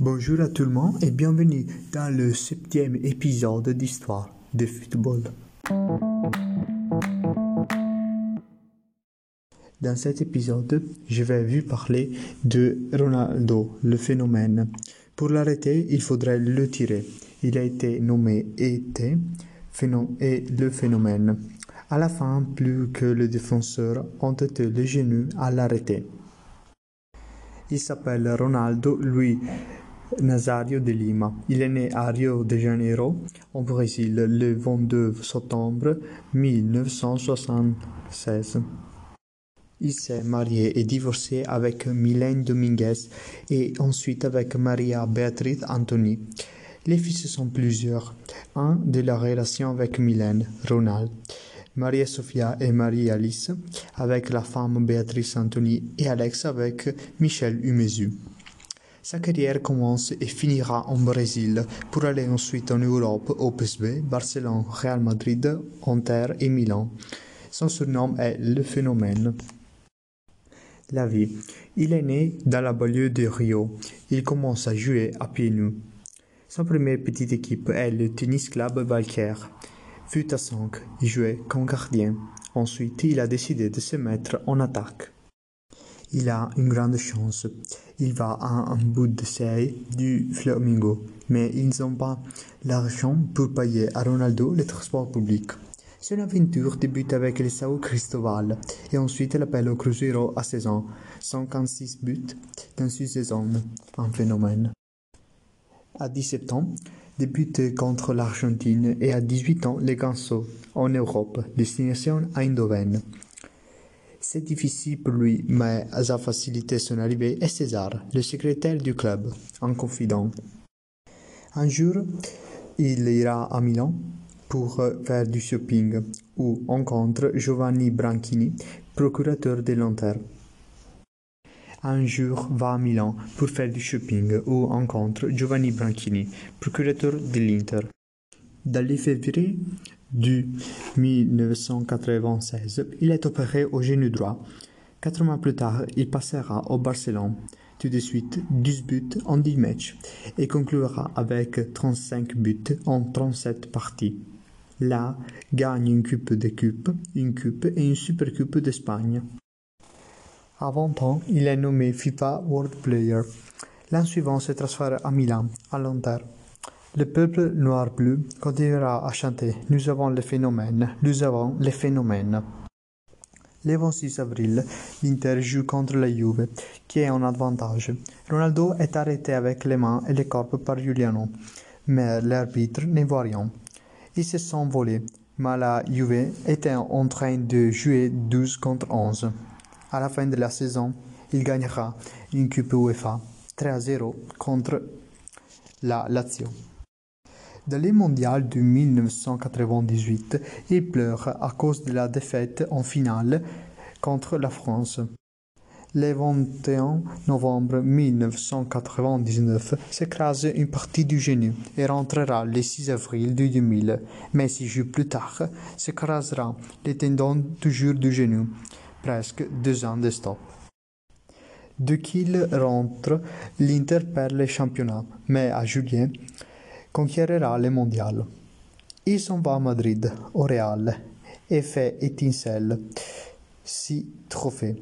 Bonjour à tout le monde et bienvenue dans le septième épisode d'Histoire de football. Dans cet épisode, je vais vous parler de Ronaldo, le phénomène. Pour l'arrêter, il faudrait le tirer. Il a été nommé ET et le phénomène. À la fin, plus que les défenseurs ont été les genoux à l'arrêter. Il s'appelle Ronaldo Luis Nazario de Lima. Il est né à Rio de Janeiro, au Brésil, le 22 septembre 1976. Il s'est marié et divorcé avec Mylène Dominguez et ensuite avec Maria Beatriz Antoni. Les fils sont plusieurs. Un de la relation avec Mylène, Ronald. Maria Sofia et Marie Alice avec la femme Béatrice Antoni et Alex avec Michel Umezu. Sa carrière commence et finira en Brésil pour aller ensuite en Europe au PSV, Barcelone, Real Madrid, Inter et Milan. Son surnom est Le Phénomène. La vie. Il est né dans la banlieue de Rio. Il commence à jouer à pieds nus. Sa première petite équipe est le Tennis Club Valcaire. Fut à 5, il jouait comme gardien. Ensuite, il a décidé de se mettre en attaque. Il a une grande chance. Il va à un bout de série du Flamingo, mais ils n'ont pas l'argent pour payer à Ronaldo le transport public. Son aventure débute avec le Sao Cristobal et ensuite l'appel au Cruzeiro à 16 ans. 56 buts dans une saison, un phénomène. À 17 ans, débute contre l'Argentine et à 18 ans, les Ganso en Europe, destination Eindhoven. C'est difficile pour lui, mais a facilité son arrivée est César, le secrétaire du club, un confident. Un jour, il ira à Milan pour faire du shopping, où rencontre Giovanni Branchini, procurateur de l'Inter. Un jour va à Milan pour faire du shopping, où rencontre Giovanni Branchini, procurateur de l'Inter. Dans le février du 1996, il est opéré au genou droit. Quatre mois plus tard, il passera au Barcelone. Tout de suite, 10 buts en 10 matchs et conclura avec 35 buts en 37 parties. Là, gagne une coupe de coupe, une coupe et une super coupe d'Espagne. 20 ans, il est nommé FIFA World Player. L'an suivant se transfère à Milan, à l'Inter. Le peuple noir-bleu continuera à chanter Nous avons le phénomène, nous avons le phénomène. Le 26 avril, l'Inter joue contre la Juve, qui est en avantage. Ronaldo est arrêté avec les mains et le corps par Giuliano, mais l'arbitre ne voit rien. Ils se sont volés, mais la Juve était en train de jouer 12 contre 11. À la fin de la saison, il gagnera une Coupe UEFA 3 à 0 contre la Lazio. Dans les mondiales de 1998, il pleure à cause de la défaite en finale contre la France. Le 21 novembre 1999 s'écrase une partie du genou et rentrera le 6 avril 2000, mais six jours plus tard s'écrasera le tendon toujours du genou, presque deux ans de stop. Dès qu'il rentre, l'Inter perd le championnat, mais à juillet, conquérera le mondial. Il s'en va à Madrid, au Real, et fait étincelle six trophées.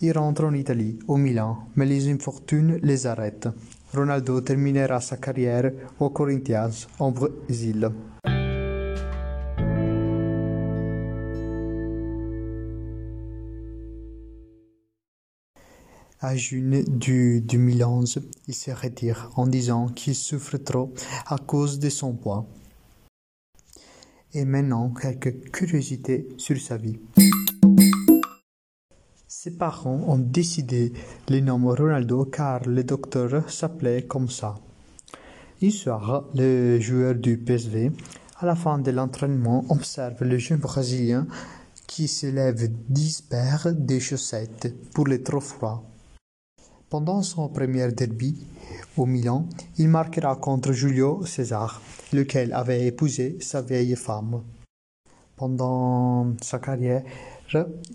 Il rentre en Italie, au Milan, mais les infortunes les arrêtent. Ronaldo terminera sa carrière au Corinthians, en Brésil. À juin du 2011, il se retire en disant qu'il souffre trop à cause de son poids. Et maintenant, quelques curiosités sur sa vie. Ses parents ont décidé le nom Ronaldo car le docteur s'appelait comme ça. Un soir, le joueur du PSV, à la fin de l'entraînement, observe le jeune Brésilien qui se lève dix paires de chaussettes pour le trop froid. Pendant son premier derby au Milan, il marquera contre Julio César, lequel avait épousé sa vieille femme. Pendant sa carrière,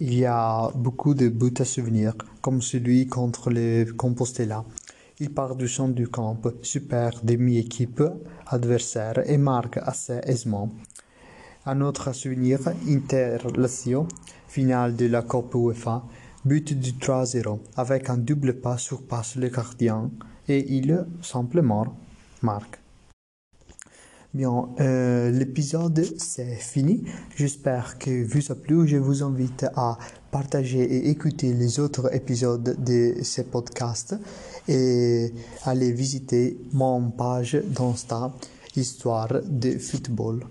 il y a beaucoup de buts à souvenir, comme celui contre le Compostela, Il part du centre du camp, super demi-équipe adversaire et marque assez aisément. Un autre souvenir, Inter-Lazio, finale de la Coupe UEFA, but du 3-0, avec un double pas surpasse le gardien et il simplement marque. Bien, euh, l'épisode c'est fini. J'espère que vous a plu. Je vous invite à partager et écouter les autres épisodes de ce podcast et aller visiter mon page d'Insta Histoire de football.